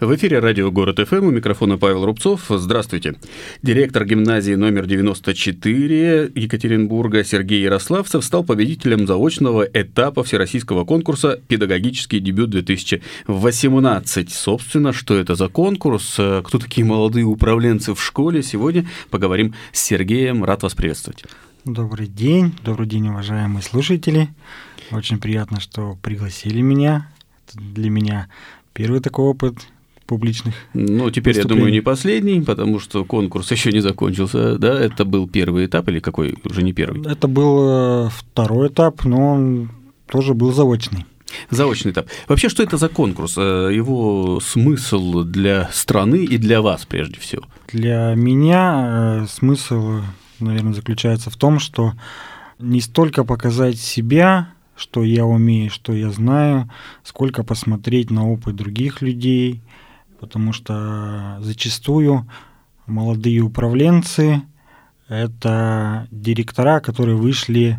В эфире радио «Город ФМ» у микрофона Павел Рубцов. Здравствуйте. Директор гимназии номер 94 Екатеринбурга Сергей Ярославцев стал победителем заочного этапа всероссийского конкурса «Педагогический дебют 2018». Собственно, что это за конкурс, кто такие молодые управленцы в школе, сегодня поговорим с Сергеем. Рад вас приветствовать. Добрый день, добрый день, уважаемые слушатели. Очень приятно, что пригласили меня. Для меня первый такой опыт публичных. Ну, теперь, я думаю, не последний, потому что конкурс еще не закончился, да? Это был первый этап или какой уже не первый? Это был э, второй этап, но он тоже был заочный. Заочный этап. Вообще, что это за конкурс? Э, его смысл для страны и для вас прежде всего? Для меня э, смысл, наверное, заключается в том, что не столько показать себя, что я умею, что я знаю, сколько посмотреть на опыт других людей, потому что зачастую молодые управленцы — это директора, которые вышли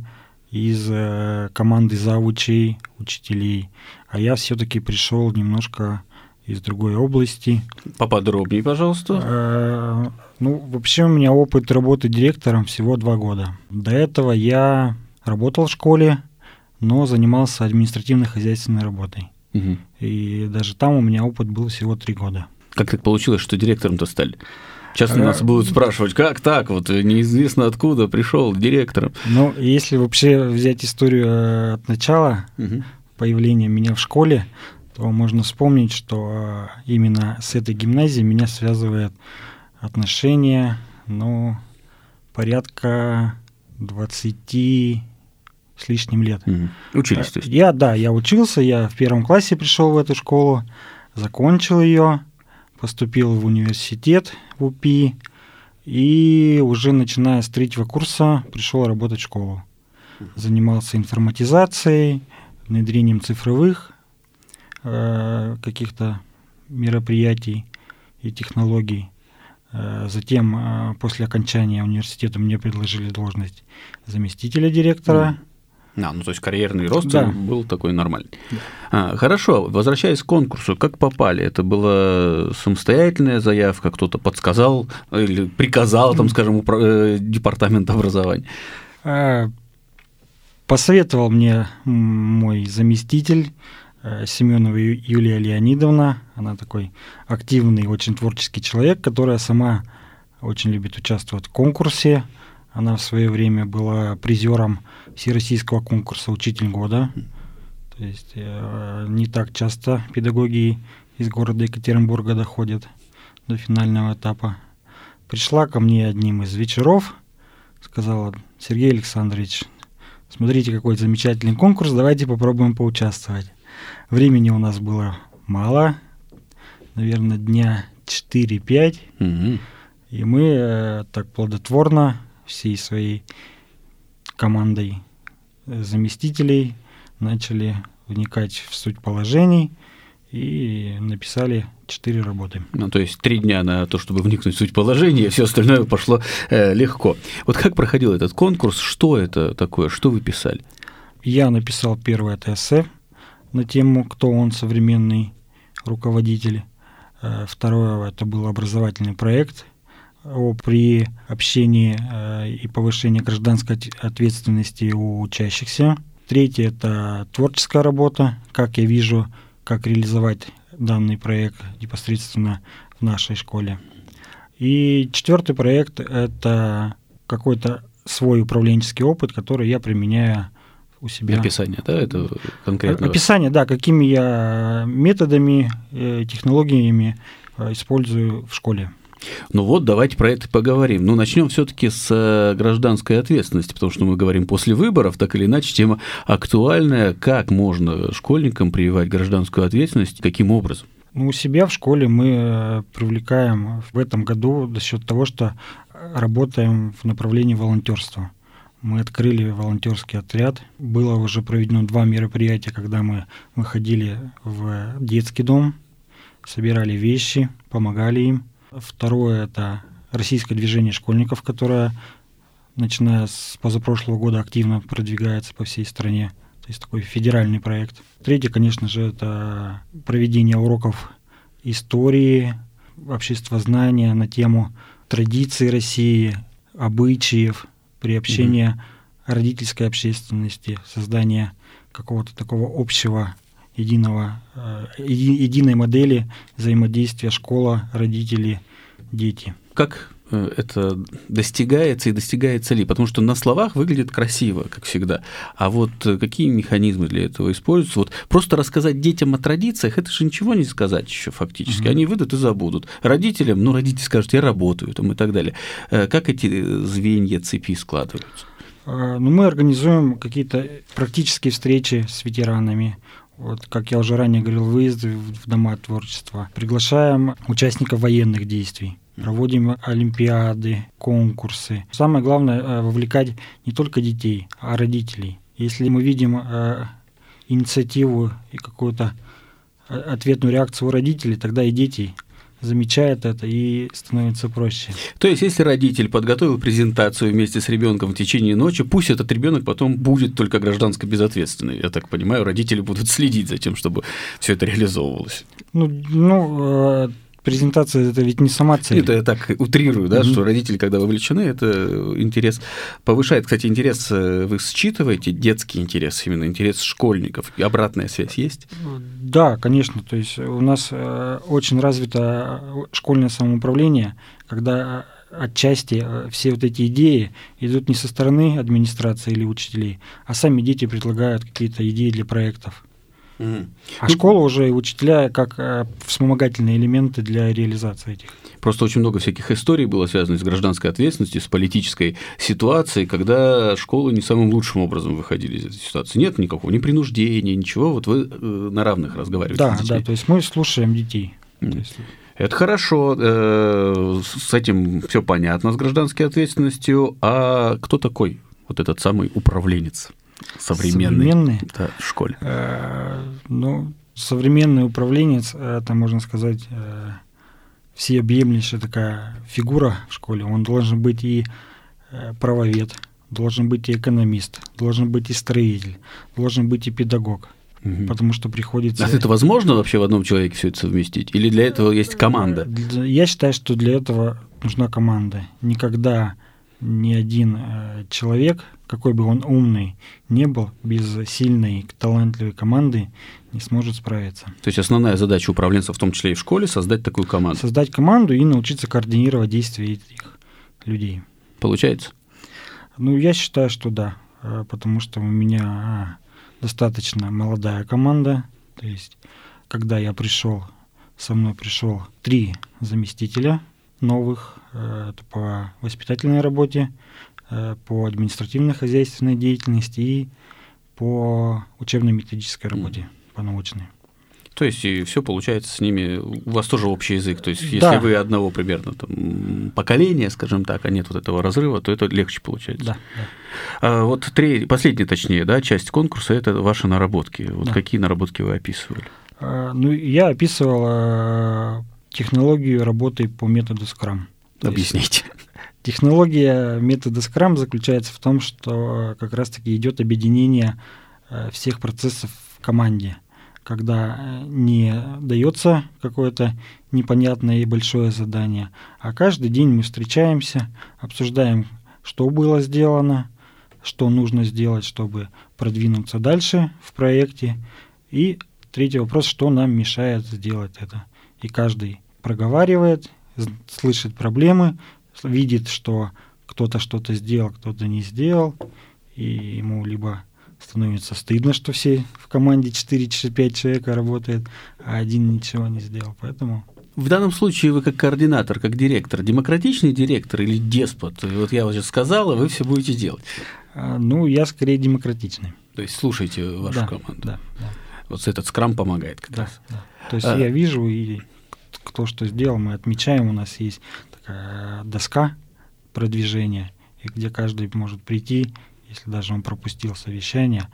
из э, команды завучей, учителей, а я все-таки пришел немножко из другой области. Поподробнее, пожалуйста. Э, ну, вообще у меня опыт работы директором всего два года. До этого я работал в школе, но занимался административно-хозяйственной работой. Угу. И даже там у меня опыт был всего три года. Как так получилось, что директором-то стали? Часто нас будут спрашивать, как так, вот неизвестно откуда пришел директором. Ну, если вообще взять историю э, от начала угу. появления меня в школе, то можно вспомнить, что э, именно с этой гимназией меня связывает отношения, ну, порядка 20 с лишним лет. Угу. Учились, то есть? Я, да, я учился, я в первом классе пришел в эту школу, закончил ее, поступил в университет в УПИ, и уже начиная с третьего курса пришел работать в школу. Занимался информатизацией, внедрением цифровых э, каких-то мероприятий и технологий. Э, затем, э, после окончания университета, мне предложили должность заместителя директора. А, ну то есть карьерный рост да. был такой нормальный. Да. А, хорошо, возвращаясь к конкурсу, как попали? Это была самостоятельная заявка, кто-то подсказал или приказал, там, скажем, э, департамент образования? А, посоветовал мне мой заместитель э, Семенова Юлия Леонидовна. Она такой активный, очень творческий человек, которая сама очень любит участвовать в конкурсе. Она в свое время была призером всероссийского конкурса «Учитель года». То есть э, не так часто педагоги из города Екатеринбурга доходят до финального этапа. Пришла ко мне одним из вечеров, сказала, Сергей Александрович, смотрите, какой замечательный конкурс, давайте попробуем поучаствовать. Времени у нас было мало, наверное, дня 4-5, угу. и мы э, так плодотворно всей своей командой заместителей начали вникать в суть положений и написали четыре работы. Ну, то есть три дня на то, чтобы вникнуть в суть положения, все остальное пошло э, легко. Вот как проходил этот конкурс, что это такое, что вы писали? Я написал первое эссе на тему «Кто он, современный руководитель». Э, второе – это был образовательный проект при общении э, и повышении гражданской ответственности у учащихся. Третье – это творческая работа, как я вижу, как реализовать данный проект непосредственно в нашей школе. И четвертый проект – это какой-то свой управленческий опыт, который я применяю у себя. Описание, да, это конкретно? Описание, да, какими я методами, э, технологиями э, использую в школе. Ну вот, давайте про это поговорим. Ну, начнем все-таки с э, гражданской ответственности, потому что мы говорим после выборов, так или иначе, тема актуальная. Как можно школьникам прививать гражданскую ответственность, каким образом? Ну, у себя в школе мы э, привлекаем в этом году за счет того, что работаем в направлении волонтерства. Мы открыли волонтерский отряд. Было уже проведено два мероприятия, когда мы выходили в детский дом, собирали вещи, помогали им. Второе – это российское движение школьников, которое, начиная с позапрошлого года, активно продвигается по всей стране. То есть такой федеральный проект. Третье, конечно же, это проведение уроков истории, обществознания на тему традиций России, обычаев, приобщения угу. родительской общественности, создания какого-то такого общего единого, э, единой модели взаимодействия школа, родители, дети. Как э, это достигается и достигается ли? Потому что на словах выглядит красиво, как всегда. А вот э, какие механизмы для этого используются? Вот просто рассказать детям о традициях, это же ничего не сказать еще фактически. Угу. Они выйдут и забудут. Родителям, ну, родители скажут, я работаю там, и так далее. Как эти звенья цепи складываются? Ну, мы организуем какие-то практические встречи с ветеранами, вот, как я уже ранее говорил, выезды в дома творчества. Приглашаем участников военных действий. Проводим олимпиады, конкурсы. Самое главное э, вовлекать не только детей, а родителей. Если мы видим э, инициативу и какую-то э, ответную реакцию у родителей, тогда и дети замечает это и становится проще. То есть, если родитель подготовил презентацию вместе с ребенком в течение ночи, пусть этот ребенок потом будет только гражданско безответственный. Я так понимаю, родители будут следить за тем, чтобы все это реализовывалось. Ну, ну э, презентация это ведь не сама цель. Это я так утрирую, да, mm-hmm. что родители, когда вовлечены, это интерес повышает. Кстати, интерес э, вы считываете, детский интерес, именно интерес школьников, и обратная связь есть? Да, конечно. То есть у нас э, очень развито школьное самоуправление, когда отчасти э, все вот эти идеи идут не со стороны администрации или учителей, а сами дети предлагают какие-то идеи для проектов. Mm. А ну, школа уже и учителя как э, вспомогательные элементы для реализации этих. Просто очень много всяких историй было связано с гражданской ответственностью, с политической ситуацией, когда школы не самым лучшим образом выходили из этой ситуации. Нет никакого ни принуждения, ничего. Вот вы э, на равных разговариваете да, с детьми. Да, то есть мы слушаем детей. Mm. Это хорошо, э, с этим все понятно, с гражданской ответственностью. А кто такой вот этот самый управленец? Современный, современный да, в школе? Э, ну, современный управленец, это, можно сказать, э, всеобъемлющая такая фигура в школе. Он должен быть и э, правовед, должен быть и экономист, должен быть и строитель, должен быть и педагог. Угу. Потому что приходится... А это возможно вообще в одном человеке все это совместить? Или для этого есть команда? Я считаю, что для этого нужна команда. Никогда ни один человек какой бы он умный не был, без сильной, талантливой команды не сможет справиться. То есть основная задача управленца, в том числе и в школе, создать такую команду? Создать команду и научиться координировать действия этих людей. Получается? Ну, я считаю, что да, э, потому что у меня а, достаточно молодая команда. То есть, когда я пришел, со мной пришел три заместителя новых э, по воспитательной работе, по административно-хозяйственной деятельности и по учебно-методической работе, mm. по научной. То есть и все получается с ними, у вас тоже общий язык. То есть, если да. вы одного примерно там, поколения, скажем так, а нет вот этого разрыва, то это легче получается. Да. да. А вот третий, последняя, точнее, да, часть конкурса это ваши наработки. Вот да. какие наработки вы описывали? А, ну, я описывал а, технологию работы по методу Scrum. Объясните. Технология метода Scrum заключается в том, что как раз-таки идет объединение э, всех процессов в команде, когда э, не дается какое-то непонятное и большое задание, а каждый день мы встречаемся, обсуждаем, что было сделано, что нужно сделать, чтобы продвинуться дальше в проекте. И третий вопрос, что нам мешает сделать это. И каждый проговаривает, слышит проблемы, видит, что кто-то что-то сделал, кто-то не сделал, и ему либо становится стыдно, что все в команде 4-5 человека работает, а один ничего не сделал. Поэтому в данном случае вы как координатор, как директор, демократичный директор или деспот? Вот я вот сейчас сказал, а вы все будете делать. А, ну, я скорее демократичный. То есть слушайте вашу да, команду. Да, да. Вот этот скрам помогает как да, раз. Да. То есть а... я вижу, и кто что сделал, мы отмечаем, у нас есть такая доска продвижения, и где каждый может прийти, если даже он пропустил совещание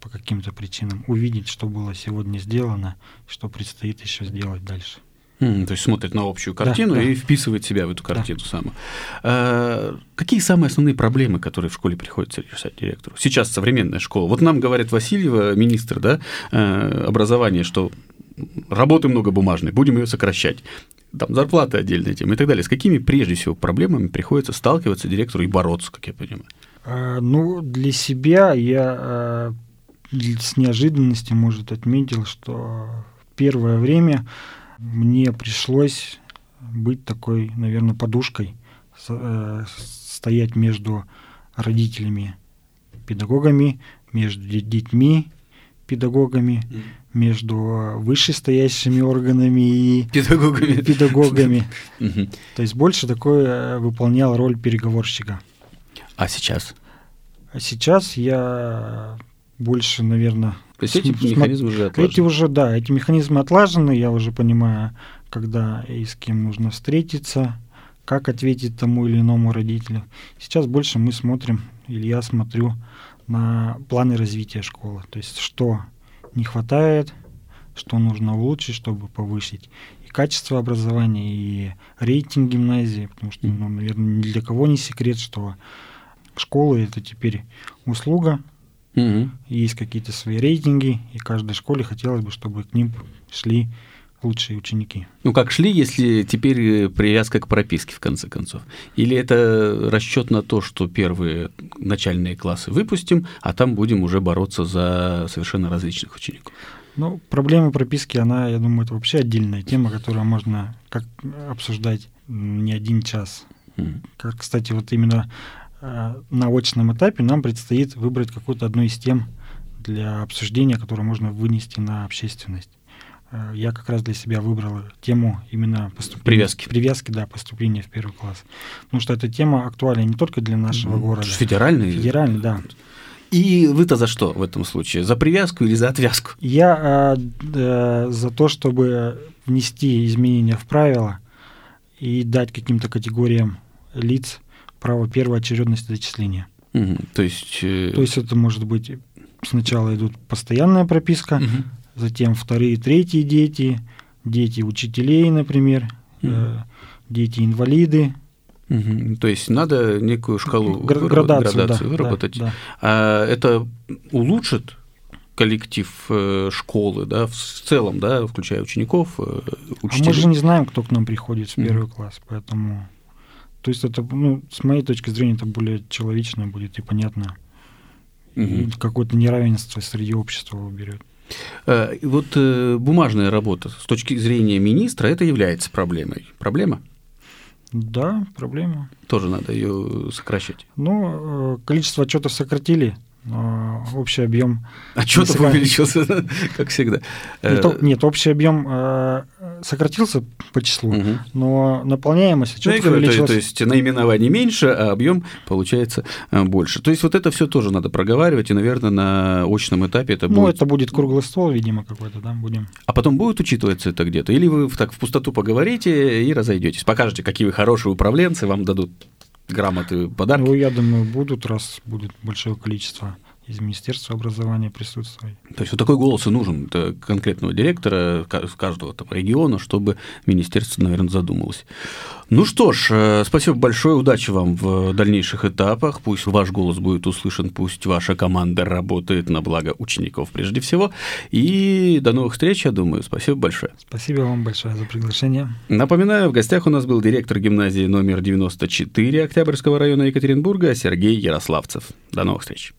по каким-то причинам, увидеть, что было сегодня сделано, что предстоит еще сделать дальше. Mm, то есть смотрит на общую картину да, и да. вписывает себя в эту картину да. саму. А, какие самые основные проблемы, которые в школе приходится решать директору? Сейчас современная школа. Вот нам говорит Васильева, министр да, э, образования, что работы много бумажной, будем ее сокращать. Там зарплаты отдельная тема и так далее. С какими прежде всего проблемами приходится сталкиваться директору и бороться, как я понимаю? А, ну, для себя я а, с неожиданностью, может, отметил, что первое время мне пришлось быть такой, наверное, подушкой, э, стоять между родителями, педагогами, между детьми, педагогами, mm. между вышестоящими органами и педагогами. педагогами. То есть больше такой э, выполнял роль переговорщика. А сейчас? А сейчас я больше, наверное... То есть эти механизмы уже отлажены? Эти уже, да, эти механизмы отлажены, я уже понимаю, когда и с кем нужно встретиться, как ответить тому или иному родителю. Сейчас больше мы смотрим, или я смотрю на планы развития школы, то есть что не хватает, что нужно улучшить, чтобы повысить. И качество образования, и рейтинг гимназии, потому что, ну, наверное, ни для кого не секрет, что школы это теперь услуга, Угу. Есть какие-то свои рейтинги, и каждой школе хотелось бы, чтобы к ним шли лучшие ученики. Ну как шли, если теперь э, привязка к прописке в конце концов? Или это расчет на то, что первые начальные классы выпустим, а там будем уже бороться за совершенно различных учеников? Ну, проблема прописки, она, я думаю, это вообще отдельная тема, которую можно как обсуждать не один час. Mm. Как, кстати, вот именно Э, на очном этапе нам предстоит выбрать какую-то одну из тем для обсуждения, которую можно вынести на общественность. Э, я как раз для себя выбрал тему именно поступления. Привязки. Привязки, да, поступления в первый класс. Потому что эта тема актуальна не только для нашего города. Федеральный? Федеральный, да. И вы-то за что в этом случае? За привязку или за отвязку? Я э, э, за то, чтобы внести изменения в правила и дать каким-то категориям лиц право первой очередности зачисления. Угу. То есть... Э... То есть это может быть сначала идут постоянная прописка, угу. Затем вторые, третьи дети, дети учителей, например, угу. э, дети инвалиды. Угу. То есть надо некую шкалу Гра- градацию, градацию да, выработать. Да, да. А это улучшит коллектив э, школы, да, в целом, да, включая учеников, учителей. А мы же не знаем, кто к нам приходит в первый mm класс, поэтому то есть это, ну, с моей точки зрения, это более человечно будет и понятно. Угу. Какое-то неравенство среди общества уберет. Э, вот э, бумажная работа с точки зрения министра это является проблемой. Проблема? Да, проблема. Тоже надо ее сокращать. Ну, э, количество отчетов сократили, общий объем отчетов увеличился, как всегда. Нет, э, нет общий объем э, сократился по числу, угу. но наполняемость отчетов ну, увеличилась. То, то есть наименований меньше, а объем получается э, больше. То есть вот это все тоже надо проговаривать, и, наверное, на очном этапе это ну, будет. Ну, это будет круглый стол, видимо, какой-то, да, будем. А потом будет учитываться это где-то, или вы так в пустоту поговорите и разойдетесь, покажете, какие вы хорошие управленцы, вам дадут грамоты, подарки? Ну, я думаю, будут, раз будет большое количество из Министерства образования присутствовать. То есть вот такой голос и нужен конкретного директора каждого там, региона, чтобы министерство, наверное, задумалось. Ну что ж, э, спасибо большое, удачи вам в дальнейших этапах. Пусть ваш голос будет услышан, пусть ваша команда работает на благо учеников прежде всего. И до новых встреч, я думаю. Спасибо большое. Спасибо вам большое за приглашение. Напоминаю, в гостях у нас был директор гимназии номер 94 Октябрьского района Екатеринбурга Сергей Ярославцев. До новых встреч.